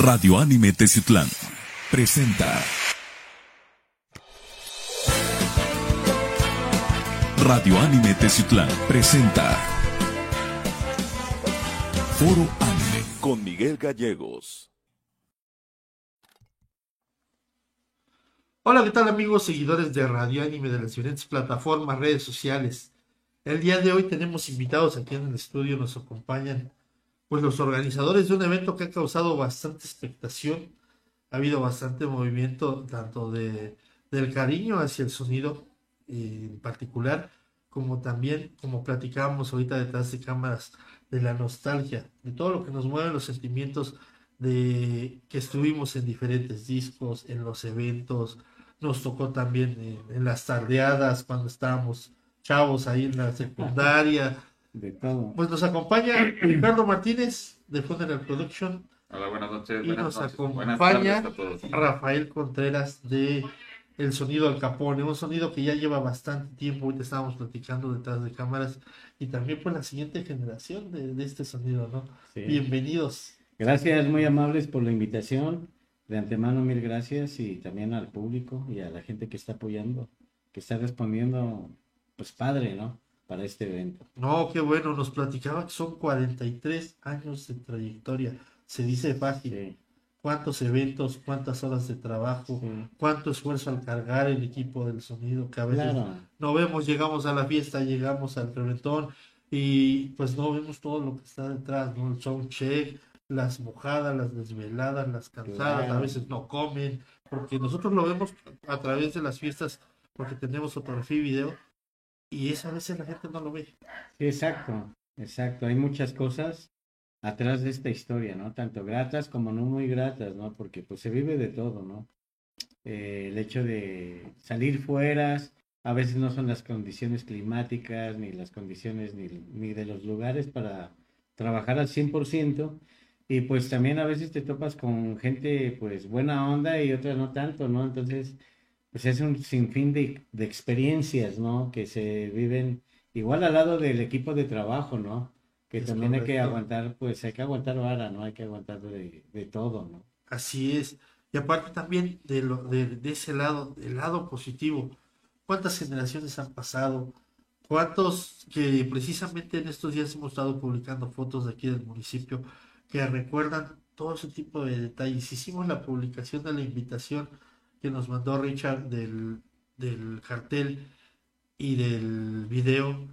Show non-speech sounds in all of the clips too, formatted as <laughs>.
Radio Anime Teciutlán presenta Radio Anime Teciutlán presenta Foro Anime con Miguel Gallegos. Hola, ¿qué tal amigos seguidores de Radio Anime de las diferentes plataformas, redes sociales? El día de hoy tenemos invitados aquí en el estudio, nos acompañan pues los organizadores de un evento que ha causado bastante expectación, ha habido bastante movimiento tanto de, del cariño hacia el sonido en particular, como también, como platicábamos ahorita detrás de cámaras, de la nostalgia, de todo lo que nos mueve los sentimientos de que estuvimos en diferentes discos, en los eventos, nos tocó también en, en las tardeadas cuando estábamos chavos ahí en la secundaria, de todo. pues nos acompaña <clears throat> Ricardo Martínez de Funeral Production Hola, buenas noches. y buenas nos noches, buenas acompaña a todos. Rafael Contreras de El Sonido Al Capone, un sonido que ya lleva bastante tiempo, ahorita estábamos platicando detrás de cámaras y también pues la siguiente generación de, de este sonido, ¿no? Sí. Bienvenidos. Gracias, muy amables por la invitación. De antemano, mil gracias y también al público y a la gente que está apoyando, que está respondiendo, pues padre, ¿no? Para este evento. No, qué bueno, nos platicaba que son 43 años de trayectoria, se dice fácil. Sí, cuántos eventos, cuántas horas de trabajo, sí. cuánto esfuerzo al cargar el equipo del sonido, que a veces Claro, no vemos, llegamos a la fiesta, llegamos al reventón y pues no vemos todo lo que está detrás, ¿no? El sound check, las mojadas, las desveladas, las cansadas, a veces no comen, porque nosotros lo vemos a través de las fiestas, porque tenemos fotografía y video, y eso a veces la gente no lo ve. Exacto, exacto. Hay muchas cosas atrás de esta historia, ¿no? Tanto gratas como no muy gratas, ¿no? Porque pues se vive de todo, ¿no? Eh, el hecho de salir fuera, a veces no son las condiciones climáticas, ni las condiciones ni, ni de los lugares para trabajar al 100%. Y pues también a veces te topas con gente pues buena onda y otras no tanto, ¿no? Entonces, pues es un sinfín de, de experiencias, ¿no? Que se viven igual al lado del equipo de trabajo, ¿no? Que Es también hay que correcto. aguantar, pues hay que aguantar vara, ¿no? Hay que aguantar de, de todo, ¿no? Así es. Y aparte también de, lo, de, de ese lado, del lado positivo, ¿cuántas generaciones han pasado? ¿Cuántos que precisamente en estos días hemos estado publicando fotos de aquí del municipio que recuerdan todo ese tipo de detalles? Hicimos la publicación de la invitación que nos mandó Richard del, del cartel y del video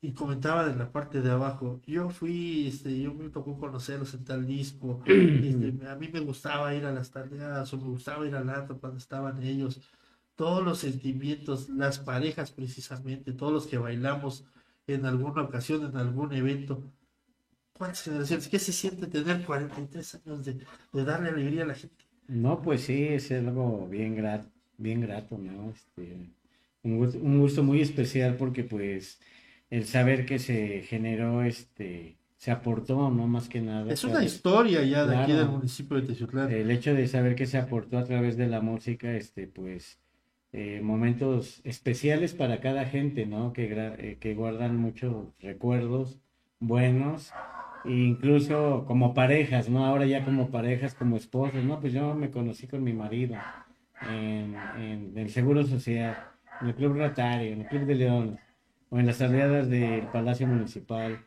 y comentaba de la parte de abajo, yo fui, este, yo me tocó conocerlos en tal disco, <clears throat> este, a mí me gustaba ir a las tardeadas o me gustaba ir al antro cuando estaban ellos, todos los sentimientos, las parejas precisamente, todos los que bailamos en alguna ocasión, en algún evento. ¿Cuántas generaciones? ¿Qué se siente tener 43 años de, de darle alegría a la gente? No, pues sí, es algo bien grato, bien grato, ¿no? Este, un gusto, un gusto muy especial porque pues el saber que se generó, este, se aportó, ¿no? Más que nada. Es una historia ya de aquí del municipio de Teciutlán. El hecho de saber que se aportó a través de la música, este, pues, eh, momentos especiales para cada gente, ¿no? Que, eh, que guardan muchos recuerdos buenos, incluso como parejas, ¿no? Ahora ya como parejas, como esposos, ¿no? Pues yo me conocí con mi marido en, el Seguro Social, en el Club Rotario, en el Club de León, o en las tardeadas del Palacio Municipal.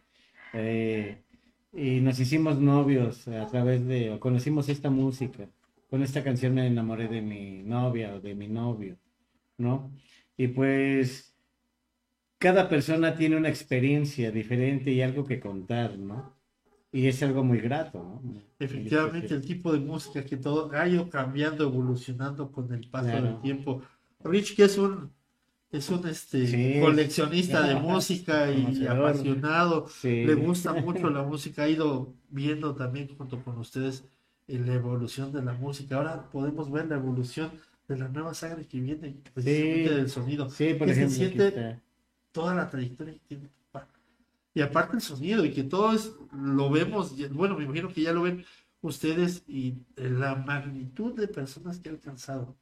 eh, y nos hicimos novios a través de, o conocimos esta música. Con esta canción me enamoré de mi novia o de mi novio, ¿no? Y pues cada persona tiene una experiencia diferente y algo que contar, ¿no? Y es algo muy grato, ¿no? Efectivamente, el tipo de música que todo ha ido cambiando, evolucionando con el paso Claro. del tiempo. Rich, que es un es un este Sí. coleccionista de música y apasionado, Sí. le gusta mucho la música, ha ido viendo también junto con ustedes eh, la evolución de la música. Ahora podemos ver la evolución de la nueva sangre que viene precisamente del sonido. Sí, por ¿Qué se ejemplo, siente? toda la trayectoria que tiene. Y aparte el sonido, y que todo es, lo vemos, bueno, me imagino que ya lo ven ustedes y la magnitud de personas que ha alcanzado.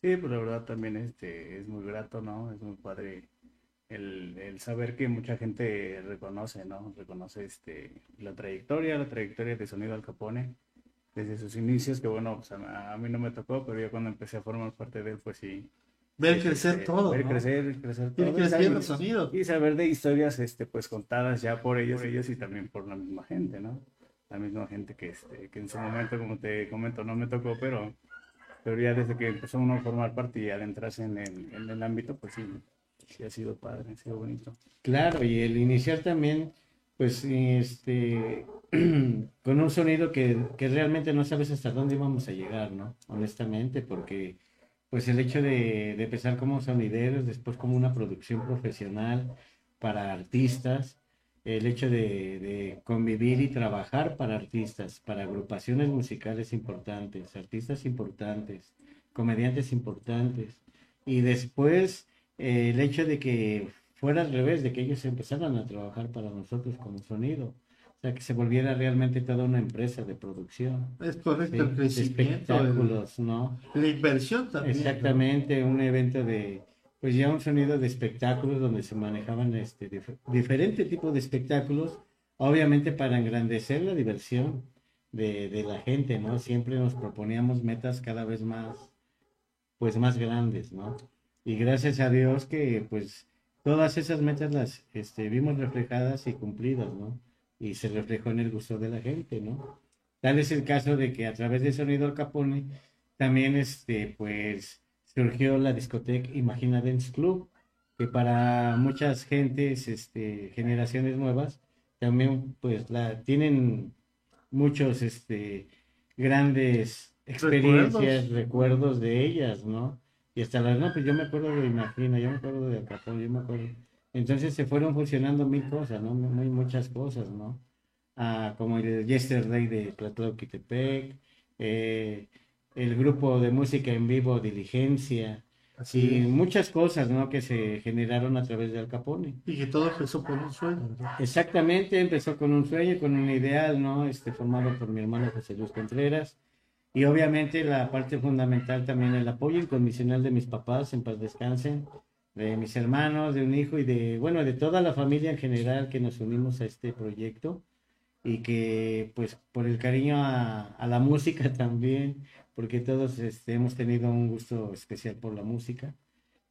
Sí, pues la verdad también este, es muy grato, ¿no? Es muy padre el, el saber que mucha gente reconoce, ¿no? Reconoce este, la trayectoria, la trayectoria de Sonido Al Capone. desde sus inicios, que bueno, pues a, a mí no me tocó, pero ya cuando empecé a formar parte de él, pues sí. Ver este, crecer todo. Ver ¿no? crecer, crecer todo. y saber- el sonido. Y saber de historias, este, pues contadas ya por ellos, ellos y también por la misma gente, ¿no? La misma gente que, este, que en su momento, como te comento, no me tocó, pero, pero ya desde que empezó uno a formar parte y adentrarse en el, en el ámbito, pues sí, sí ha sido padre, ha sido bonito. Claro, y el iniciar también, pues, este, <clears throat> con un sonido que, que realmente no sabes hasta dónde íbamos a llegar, ¿no? Honestamente, porque, pues, el hecho de, de empezar como sonideros, después como una producción profesional para artistas, el hecho de, convivir y trabajar para artistas, para agrupaciones musicales importantes, artistas importantes, comediantes importantes, y después eh, el hecho de que fuera al revés, de que ellos empezaran a trabajar para nosotros como sonido. O sea, que se volviera realmente toda una empresa de producción. Es correcto, ¿sí? el crecimiento, el- espectáculos, ¿no? la inversión también. ¿no? Exactamente, un evento de, pues ya un sonido de espectáculos donde se manejaban este dif- diferente tipo de espectáculos, obviamente para engrandecer la diversión de, de la gente, ¿no? Siempre nos proponíamos metas cada vez más, pues más grandes, ¿no? Y gracias a Dios que pues todas esas metas las este, vimos reflejadas y cumplidas, ¿no? Y se reflejó en el gusto de la gente, ¿no? Tal es el caso de que a través de Sonido Al Capone también este pues surgió la discoteca Imagina Dance Club, que para muchas gentes, este, generaciones nuevas, también pues la tienen muchos este grandes experiencias, recuerdos, de ellas, ¿no? Y hasta las, no, pues yo me acuerdo de Imagina, yo me acuerdo de Acapón, yo me acuerdo. Entonces se fueron fusionando mil cosas, ¿no? Muy, muchas cosas, ¿no? Ah, como el Yesterday de Tlatlauquitepec, eh, el grupo de música en vivo Diligencia, Así y es. muchas cosas, ¿no? Que se generaron a través de Al Capone. Y que todo empezó por un sueño. ¿no? Exactamente, empezó con un sueño, con un ideal, ¿no? Este, formado por mi hermano José Luis Contreras. Y obviamente la parte fundamental también el apoyo incondicional de mis papás, en paz descansen, de mis hermanos, de un hijo y de, bueno, de toda la familia en general que nos unimos a este proyecto y que pues por el cariño a, a la <laughs> música también, porque todos este, hemos tenido un gusto especial por la música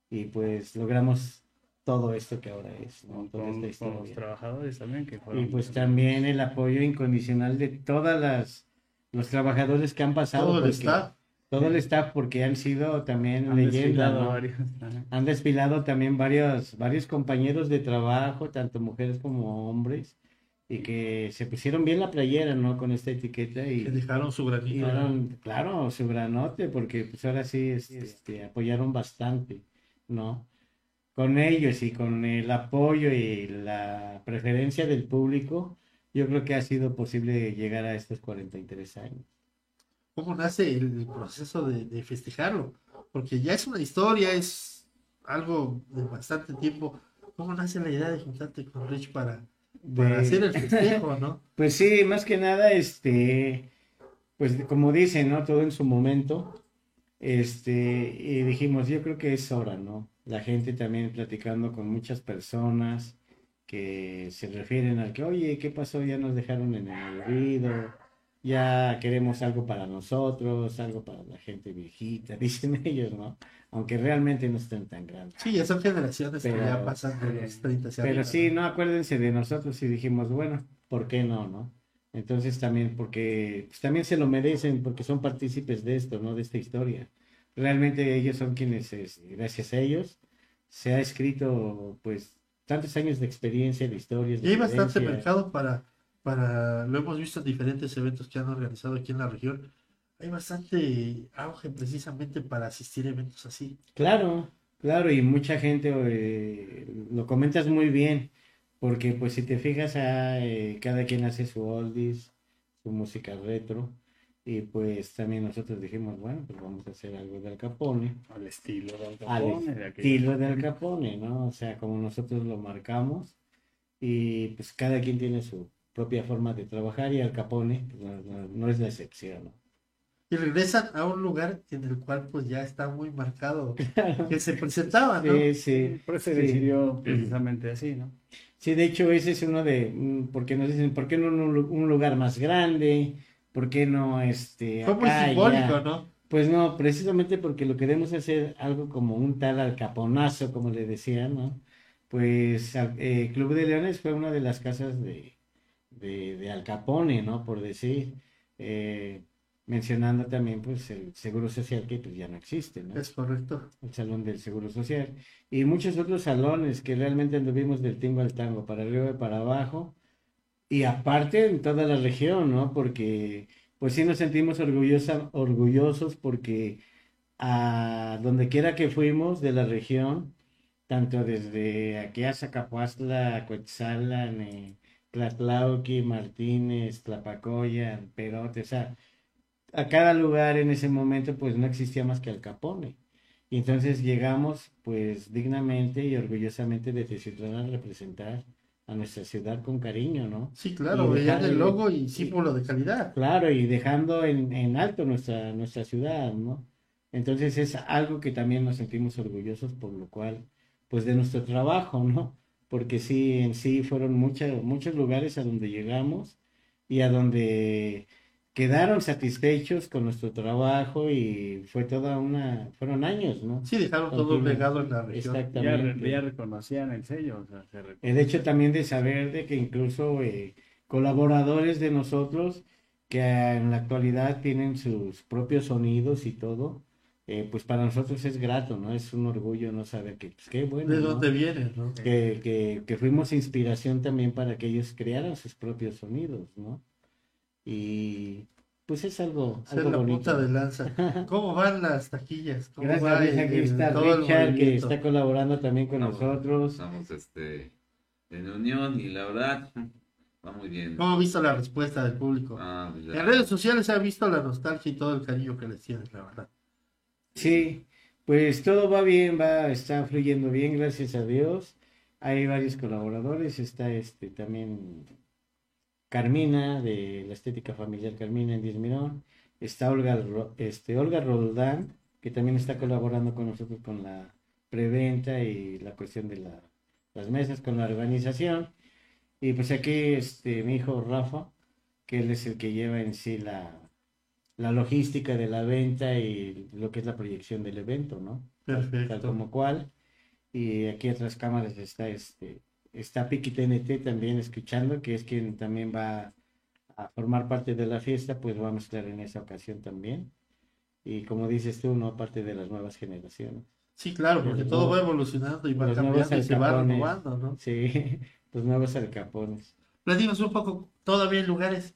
y pues logramos todo esto que ahora es, ¿no? Con, Toda con- esta con los historia. trabajadores también, que Y fueron... pues también el apoyo incondicional de todas las los trabajadores que han pasado, Todo el staff. Todo el staff porque han sido también han leyenda, desfilado ¿no? varios. Han desfilado también varios, varios compañeros de trabajo, tanto mujeres como hombres, y que se pusieron bien la playera, ¿no? Con esta etiqueta y, Que dejaron su granito. claro, su granote, porque pues ahora sí este, este, apoyaron bastante, ¿no? Con ellos y con el apoyo y la preferencia del público, yo creo que ha sido posible llegar a estos 43 años. ¿Cómo nace el proceso de, de festejarlo? Porque ya es una historia, es algo de bastante tiempo. ¿Cómo nace la idea de juntarte con Rich para, para De- hacer el <laughs> festejo, no? Pues sí, más que nada, este, pues como dicen, ¿no? Todo en su momento, este, y dijimos, yo creo que es hora, ¿no? La gente también platicando con muchas personas que se refieren al que, oye, ¿qué pasó? Ya nos dejaron en el olvido, ya queremos algo para nosotros, algo para la gente viejita, <laughs> dicen ellos, ¿no? Aunque realmente no están tan grandes. Sí, ya son generaciones que Pero- ya pasan de los 30 hacia Pero sí, ¿no? acuérdense de nosotros y dijimos, bueno, ¿por qué no, no? Entonces también, porque pues, también se lo merecen, porque son partícipes de esto, ¿no? De esta historia. Realmente ellos son quienes, es- gracias a ellos, se ha escrito, pues, tantos años de experiencia, de historias, Y de hay bastante mercado para, para, lo hemos visto en diferentes eventos que han organizado aquí en la región. Hay bastante auge precisamente para asistir a eventos así. Claro, claro, y mucha gente eh, lo comentas muy bien, porque pues si te fijas, eh, cada quien hace su oldies, su música retro, y pues también nosotros dijimos, bueno, pues vamos a hacer algo de Al Capone, Al estilo de Al al Capone, de estilo de Al época. Capone, ¿no? O sea, como nosotros lo marcamos, y pues cada quien tiene su propia forma de trabajar, y Al Capone pues, no, no- no es la excepción, ¿no? Y regresan a un lugar en el cual pues ya está muy marcado <laughs> que se presentaba, ¿no? Sí, sí. Por eso se sí. decidió precisamente así, ¿no? Sí, de hecho ese es uno de, mm, porque nos dicen, ¿por qué no un, lu- un lugar más grande, ¿por qué no este Fue muy simbólico? ¿no? Pues no, precisamente porque lo queremos hacer algo como un tal alcaponazo, como le decía, ¿no? Pues eh, Club de Leones fue una de las casas de, de, de Al Capone, ¿no? Por decir, eh, mencionando también pues el Seguro Social que pues ya no existe, ¿no? Es correcto. el Salón del Seguro Social, y muchos otros salones que realmente anduvimos del tingo al tango, para arriba y para abajo, y aparte en toda la región, ¿no? Porque pues sí nos sentimos orgullosa, orgullosos porque a donde quiera que fuimos de la región, tanto desde aquí a Zacapuastla, Coetzalan, eh, Tlatlauqui, Martínez, Tlapacoya, Perote, o sea, a cada lugar en ese momento pues no existía más que Al Capone. Y entonces llegamos pues dignamente y orgullosamente desde a representar a nuestra ciudad con cariño, ¿no? Sí, claro, veían el logo y símbolo de calidad. Claro, y dejando en, en alto nuestra, nuestra ciudad, ¿no? Entonces es algo que también nos sentimos orgullosos por lo cual, pues de nuestro trabajo, ¿no? Porque sí, en sí fueron muchos muchos lugares a donde llegamos y a donde quedaron satisfechos con nuestro trabajo y fue toda una, fueron años, ¿no? Sí, dejaron todo legado en la región. Exactamente. ya reconocían el sello, o sea, se re- El hecho también de saber de que incluso eh, colaboradores de nosotros que en la actualidad tienen sus propios sonidos y todo, eh, pues para nosotros es grato, ¿no? Es un orgullo no saber que, pues qué bueno, ¿De ¿no? dónde no? Que, que, que fuimos inspiración también para que ellos crearan sus propios sonidos, ¿no? Y pues es algo, Ser algo la bonito. punta de lanza. <laughs> ¿Cómo van las taquillas? ¿Cómo va Gracias, Luis. el- Aquí el- está todo el Richard, que está colaborando también con Estamos- nosotros. Estamos este, en unión y la verdad va muy bien. ¿Cómo ha visto la respuesta del público? Ah, pues. En redes sociales se ha visto la nostalgia y todo el cariño que les tienes, la verdad. Sí, pues todo va bien, va, está fluyendo bien, gracias a Dios. Hay varios colaboradores, está este también Carmina de la estética familiar Carmina en 10 Mirón, está Olga, este, Olga Roldán, que también está colaborando con nosotros con la preventa y la cuestión de la- las mesas, con la organización. Y pues aquí este, mi hijo Rafa, que él es el que lleva en sí la, la logística de la venta y lo que es la proyección del evento, ¿no? Tal Perfecto. como cual. Y aquí otras cámaras está este está Piki TNT también escuchando, que es quien también va a formar parte de la fiesta, pues vamos a estar en esa ocasión también. Y como dices tú, no parte de las nuevas generaciones. Sí, claro, porque Los todo va evolucionando y va cambiando y se va renovando, ¿no? Sí, <laughs> los nuevos alcapones. Platícanos un poco, todavía hay lugares,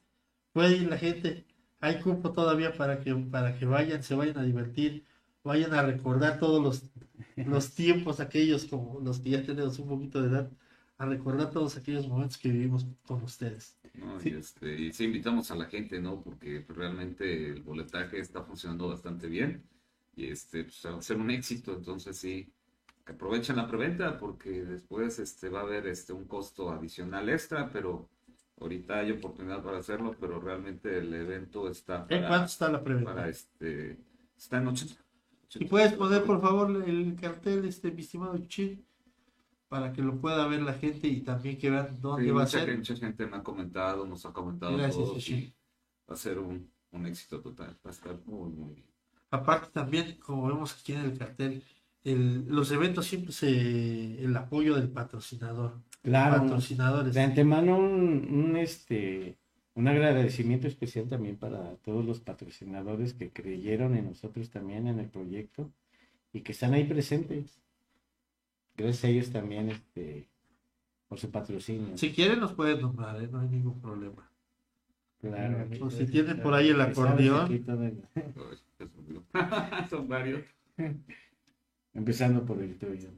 puede ir la gente, hay cupo todavía para que, para que vayan, se vayan a divertir, vayan a recordar todos los, los <laughs> tiempos aquellos como los que ya tenemos un poquito de edad, a recordar todos aquellos momentos que vivimos con ustedes. ¿no? Sí. Y, este, y sí invitamos a la gente, ¿no? Porque pues, realmente el boletaje está funcionando bastante bien y este, pues, va a ser un éxito, entonces sí, que aprovechen la preventa porque después este, va a haber este, un costo adicional extra, pero ahorita hay oportunidad para hacerlo, pero realmente el evento está ¿En para, cuánto está la para preventa? este, está en 80. Y puedes poner por favor el cartel, este, mi estimado Chuchín, para que lo pueda ver la gente y también que vean dónde Sí, va a ser. gente, mucha gente me ha comentado, nos ha comentado Gracias, todos va a ser un, un éxito total, va a estar muy, muy bien. Aparte también, como vemos aquí en el cartel, el- los eventos siempre se el apoyo del patrocinador. Claro, Patrocinadores. de antemano un, un, este un agradecimiento especial también para todos los patrocinadores que creyeron en nosotros también en el proyecto y que están ahí presentes. Gracias a ellos también este por su patrocinio. Si quieren nos pueden nombrar, ¿eh? no hay ningún problema. Claro. O si tienen por ahí el acordeón. <laughs> Son varios. <laughs> Empezando por el tuyo.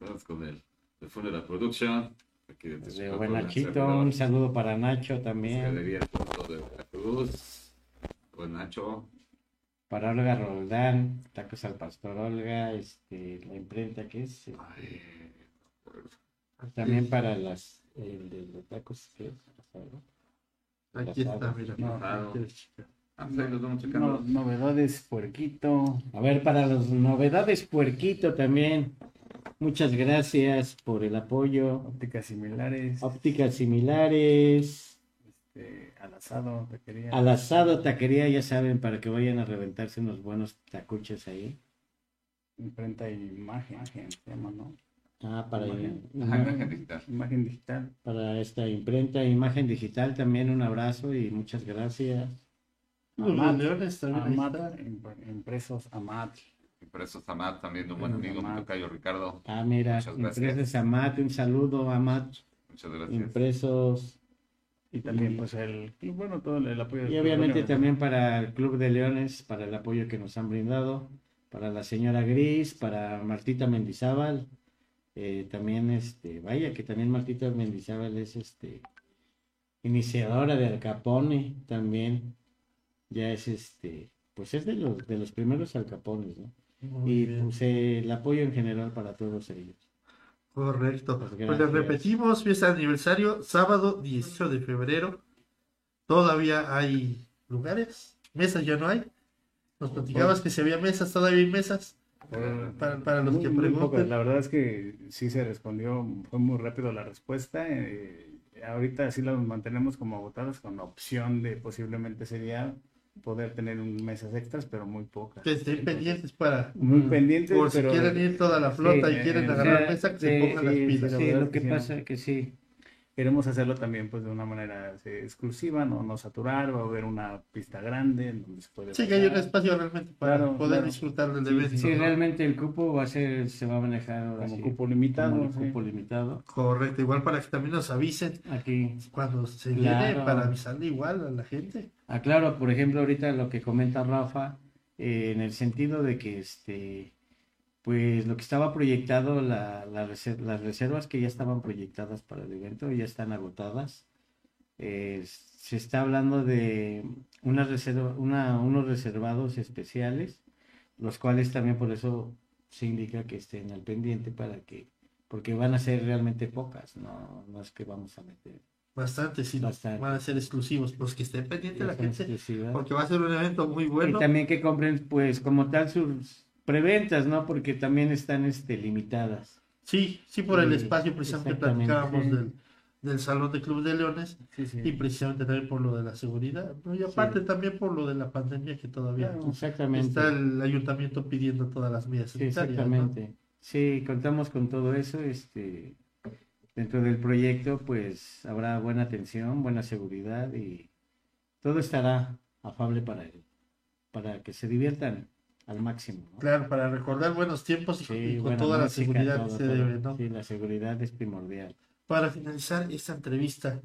Vamos con el, el Funeral Production. Aquí de De buen la Nachito, un saludo para Nacho también, Galería Punto de Veracruz. Buen Nacho. para Olga Roldán, Tacos al Pastor Olga, este, la imprenta que es, eh, Ay, también para las, el de los tacos que es, Aquí está, mira. No, Ah, pues ahí los vamos No- novedades, puerquito. A ver, para las novedades, Puerquito también. Muchas gracias por el apoyo. Ópticas similares. Ópticas similares. este, al asado, taquería. Al asado, taquería, ya saben, para que vayan a reventarse unos buenos tacuches ahí. Imprenta y imagen, se llama, ¿no? Ah, para, Imagen. Ajá, imagen digital. Imagen digital. para esta imprenta, imagen digital también un abrazo y muchas gracias. Los Amat, Leones también ahí Amat, impresos Amat. Impresos Amat, también un buen amigo, mi tocayo Ricardo. Ah, mira, Muchas gracias. impresos Amat, un saludo Amat, Muchas gracias. impresos. Y también, pues, el club, bueno, todo el apoyo. del Y obviamente Leones. también para el Club de Leones, para el apoyo que nos han brindado, para la señora Gris, para Martita Mendizábal, eh, también este, vaya que también Martita Mendizábal es este iniciadora de Al Capone, también ya es este, pues es de los de los primeros Al Capones, ¿no? Muy Y bien. pues eh, el apoyo en general para todos ellos. Correcto. Pues Pues les repetimos, fiesta de aniversario, sábado 18 de febrero. Todavía hay lugares, mesas ya no hay. Nos platicabas que si había mesas, todavía hay mesas. Por- Para, para los muy- que pregunten. La verdad es que sí se respondió, fue muy rápido la respuesta. eh, ahorita sí las mantenemos como agotadas con la opción de posiblemente sería poder tener un mesas extras, pero muy pocas. Que estén pendientes para, Muy Mm, pendientes, por si pero quieren ir toda la flota Sí, y quieren agarrar sea, mesa, que sí, se pongan las sí, pilas. La Sí, lo que que pasa es que sí. queremos hacerlo también pues de una manera sí, exclusiva, no, no saturar, va a haber una pista grande en donde se puede Sí, que hay un espacio realmente para Claro, poder claro. disfrutar del Sí, evento. Sí, ¿no? realmente el cupo va a ser, se va a manejar ahora como sí, cupo limitado. como cupo limitado. Correcto, igual para que también nos avisen Aquí cuando se Claro. llene para avisarle igual a la gente. Aclaro, por ejemplo, ahorita lo que comenta Rafa, eh, en el sentido de que este, pues lo que estaba proyectado, las reservas que ya estaban proyectadas para el evento ya están agotadas. Se está hablando de una reserva, unos reservados especiales, los cuales también por eso se indica que estén al pendiente para que, porque van a ser realmente pocas, no, no es que vamos a meter. Bastante, sí, Bastante. van a ser exclusivos. Pues que estén pendientes la gente, porque va a ser un evento muy bueno. Y también que compren, pues, como tal, sus preventas, ¿no? Porque también están este, limitadas. Sí, sí, por el espacio, precisamente platicábamos sí. del, del Salón de Club de Leones Sí, y precisamente también por lo de la seguridad. Y aparte también por lo de la pandemia que todavía Claro. Exactamente. está el ayuntamiento pidiendo todas las medidas sanitarias. ¿no? exactamente. Sí, contamos con todo eso. Este, dentro del proyecto, pues, habrá buena atención, buena seguridad y todo estará afable para él, para que se diviertan al máximo, ¿no? Claro, para recordar buenos tiempos y, Sí, y con toda la música, seguridad todo, que se todo. debe, ¿no? Sí, la seguridad es primordial. Para finalizar esta entrevista,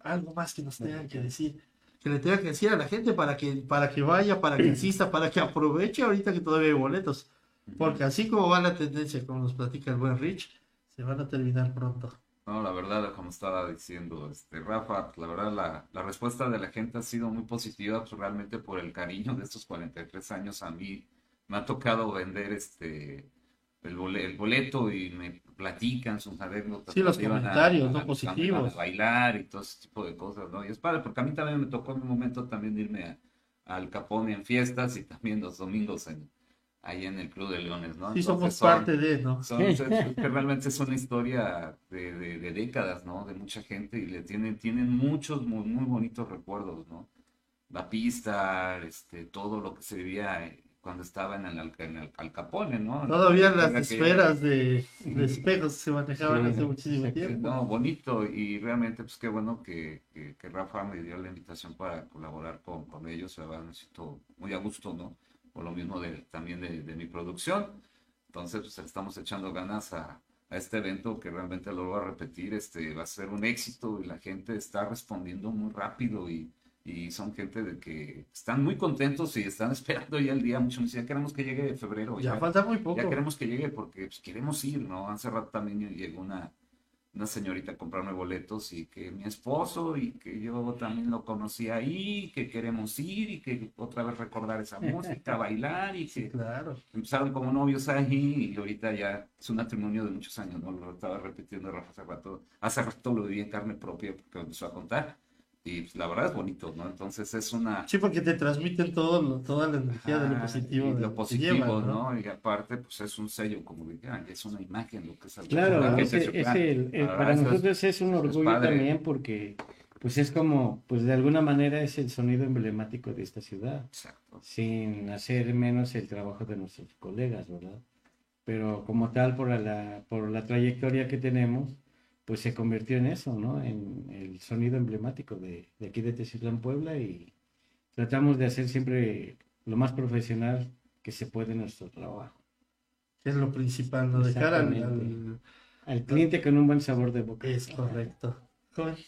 algo más que nos tengan que decir, que le tengan que decir a la gente para que, para que vaya, para que <clears throat> insista, para que aproveche ahorita que todavía hay boletos. Porque así como va la tendencia, como nos platica el buen Rich, se van a terminar pronto. No, la verdad, como estaba diciendo este Rafa, la verdad la, la respuesta de la gente ha sido muy positiva, pues realmente por el cariño de estos 43 años a mí me ha tocado vender este el, bole- el boleto y me platican sus anécdotas. Sí, los comentarios, iban Positivos. A bailar y todo ese tipo de cosas, ¿no? Y es padre, porque a mí también me tocó en un momento también irme a- al Capone en fiestas y también los domingos en, ahí en el Club de Leones, ¿no? Sí, Entonces somos son- parte de, ¿no? son- es- es- <laughs> que realmente es una historia de, de- de décadas, ¿no? De mucha gente y le tienen, tienen muchos muy, muy bonitos recuerdos, ¿no? La pista, este, todo lo que se vivía eh, cuando estaba en el, Al- en el Al Capone, ¿no? Todavía En las esferas de, <laughs> de espejos se manejaban Sí, hace muchísimo tiempo. No, bonito y realmente pues qué bueno que, que, que Rafa me dio la invitación para colaborar con, con ellos, la verdad me siento muy a gusto, ¿no? Por lo mismo de, también de, de mi producción. Entonces pues estamos echando ganas a, a este evento que realmente lo voy a repetir, este va a ser un éxito y la gente está respondiendo muy rápido y, y son gente de que están muy contentos y están <laughs> esperando ya el día, muchos me decían, queremos que llegue febrero. Ya falta muy poco. Ya queremos que llegue porque pues, queremos ir, ¿no? Hace rato también llegó una, una señorita a comprarme boletos y que mi esposo y que yo también lo conocí ahí, que queremos ir y que otra vez recordar esa música, <laughs> bailar y que Claro. empezaron como novios ahí y ahorita ya es un matrimonio de muchos años, ¿no? Lo estaba repitiendo Rafa hace rato, hace rato lo viví en carne propia porque me empezó a contar y pues, la verdad es bonito, ¿no? Entonces es una... Sí, porque te transmiten todo lo- toda la energía de lo positivo. y de- lo que positivo, llevan, ¿no? Y aparte, pues es un sello, como dijeran, es una imagen lo que es el Claro, gente ese- se- el- el- para es- nosotros es un es orgullo padre. también porque pues es como, pues de alguna manera es el sonido emblemático de esta ciudad, Exacto. sin hacer menos el trabajo de nuestros colegas, ¿verdad? Pero como tal, por la, por la trayectoria que tenemos, pues se convirtió en eso, ¿no? En el sonido emblemático de, de aquí de Teciutlán, Puebla, y tratamos de hacer siempre lo más profesional que se puede en nuestro trabajo. Es lo principal, ¿no? Dejar al, al- Al cliente con un buen sabor de boca. Es correcto.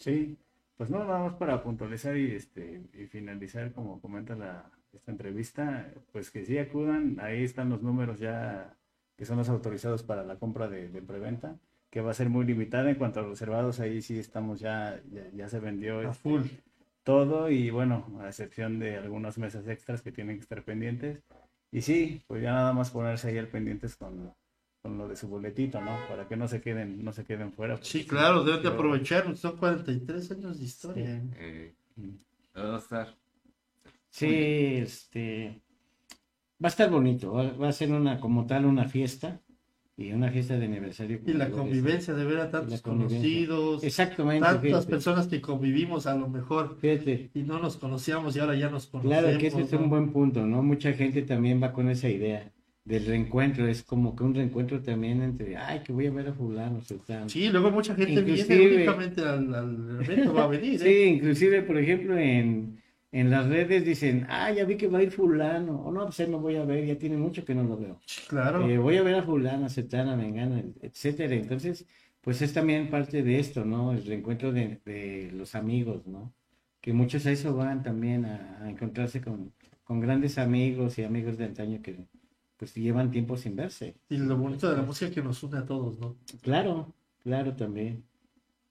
Sí, pues no, nada más para puntualizar y, este, y finalizar, como comenta la, esta entrevista, pues que sí acudan, ahí están los números ya que son los autorizados para la compra de, de preventa, que va a ser muy limitada en cuanto a reservados, ahí sí estamos ya, ya, ya se vendió a este, full. todo y bueno, a excepción de algunas mesas extras que tienen que estar pendientes. Y sí, pues ya nada más ponerse ahí al pendientes con, con lo de su boletito, ¿no? Para que no se queden, no se queden fuera. Sí, claro, deben de aprovechar. Son 43 años de historia. Eh, va a estar. Sí, este va a estar bonito, va, va a ser una como tal una fiesta y una fiesta de aniversario. Y la convivencia de ver a tantos conocidos, Exactamente. tantas fíjate, personas que convivimos a lo mejor fíjate. y no nos conocíamos y ahora ya nos conocemos. Claro que ese es un buen punto, ¿no? Mucha gente también va con esa idea del reencuentro, es como que un reencuentro también entre, ay, que voy a ver a fulano, sultano. Sí, luego mucha gente viene Inclusive- únicamente al, al evento, va a venir. Sí, ¿eh? inclusive, por ejemplo, en, en las redes dicen, ah, ya vi que va a ir fulano, o no, pues él no voy a ver, ya tiene mucho que no lo veo. Claro. Eh, voy a ver a fulana, cetana, mengana, etcétera. Entonces, pues es también parte de esto, ¿no? El reencuentro de, de los amigos, ¿no? Que muchos a eso van también a, a encontrarse con, con grandes amigos y amigos de antaño que pues llevan tiempo sin verse. Y lo bonito de la música que nos une a todos, ¿no? Claro, claro también.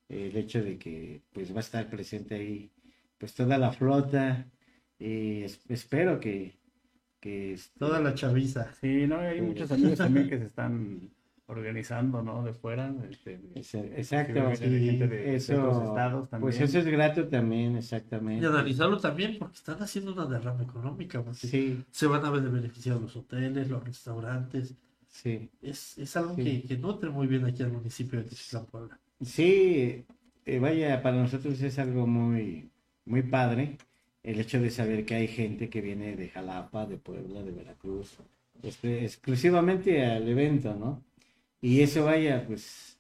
El hecho de que pues va a estar presente ahí pues toda la flota y es- espero que, que este, Toda la chaviza. Sí, no, y hay Sí. muchos amigos <laughs> también que se están organizando, ¿no? De fuera. Este, de- Exacto, de gente de, eso, otros estados también. pues eso es grato también, Y exactamente. analizarlo también porque están haciendo una derrama económica. Porque Sí, se van a ver beneficiados los hoteles, los restaurantes. sí, Es, es algo Sí. que, que nutre muy bien aquí al municipio de Techislán, Puebla. sí, eh, vaya, para nosotros es algo muy, muy padre el hecho de saber que hay gente que viene de Jalapa, de Puebla, de Veracruz, este, exclusivamente al evento, ¿no? Y eso vaya, pues,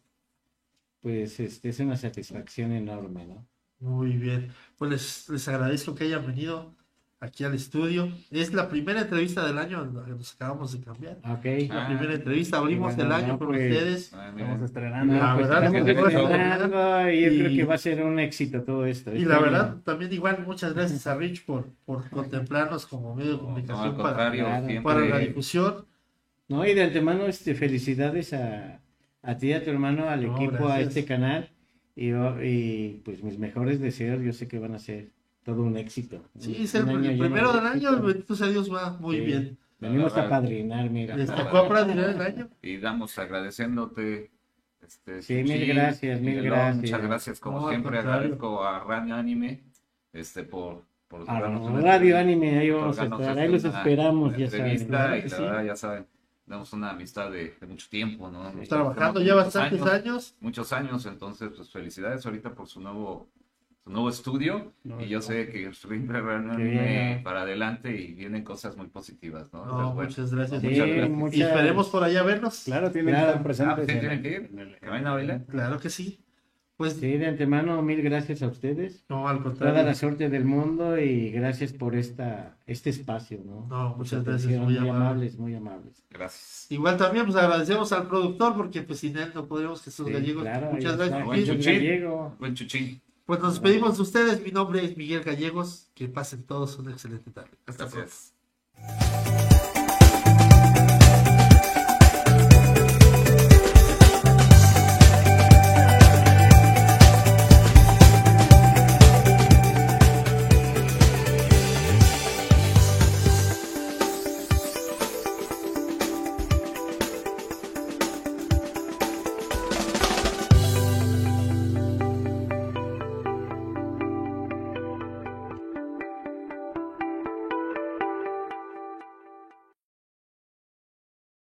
pues este, es una satisfacción enorme, ¿no? Muy bien. Pues les, les agradezco que hayan venido aquí al estudio. Es la primera entrevista del año la que nos acabamos de cambiar. Ok. La Ah, primera entrevista, abrimos bueno, el año no, con pues, ustedes. Ah. Estamos estrenando. No, La pues verdad estamos estrenando y yo y- creo que va a ser un éxito todo esto. Y Este la año. verdad, también igual muchas gracias a Rich por, por <laughs> contemplarnos como medio de No, comunicación para, contrario, Claro. siempre- para la difusión. No, y de antemano, este, felicidades a, a ti a tu hermano, al No, equipo, a gracias. este canal. Y, y, pues mis mejores deseos, yo sé que van a ser todo un éxito. Sí, Un- es el, año el primero de del año, éxito. bendito sea Dios, va muy Sí. bien. Venimos a padrinar, mira. Les tocó aplaudir el año. Y damos agradeciéndote. Este, Sí, mil gracias, mil Miguelón, gracias. Muchas gracias, como No, siempre. Agradezco a Radio Anime este, por, por Ah, Radio Anime, ahí vamos a estar, esta ahí los esperamos, ya saben. claro y sí. verdad, ya saben, tenemos una amistad de, de mucho tiempo, ¿no? Nos Trabajando ya bastantes años. muchos años, entonces pues felicidades ahorita por su nuevo nuevo estudio No, y yo sé que bien. para adelante y vienen cosas muy positivas, ¿no? No, Entonces, bueno, muchas gracias. Sí, Muchas gracias. Y muchas- esperemos por allá vernos. Claro, tienen Claro. que estar presentes. Ah, sí, en- tienen que ir. el- que vayan a bailar. Claro que sí. Pues Sí, de antemano, mil gracias a ustedes. no, al Toda contrario. la suerte del mundo y gracias por esta, este espacio, ¿no? No, muchas gracias, muy muy amable. amables, muy amables. Gracias. Igual también pues agradecemos al productor porque pues sin él no podríamos Jesús Sí, Gallegos. claro, Muchas gracias. Buen chuchín. Gallego. Buen chuchín. Pues nos despedimos de ustedes. Mi nombre es Miguel Gallegos. Que pasen todos una excelente tarde. Hasta pronto.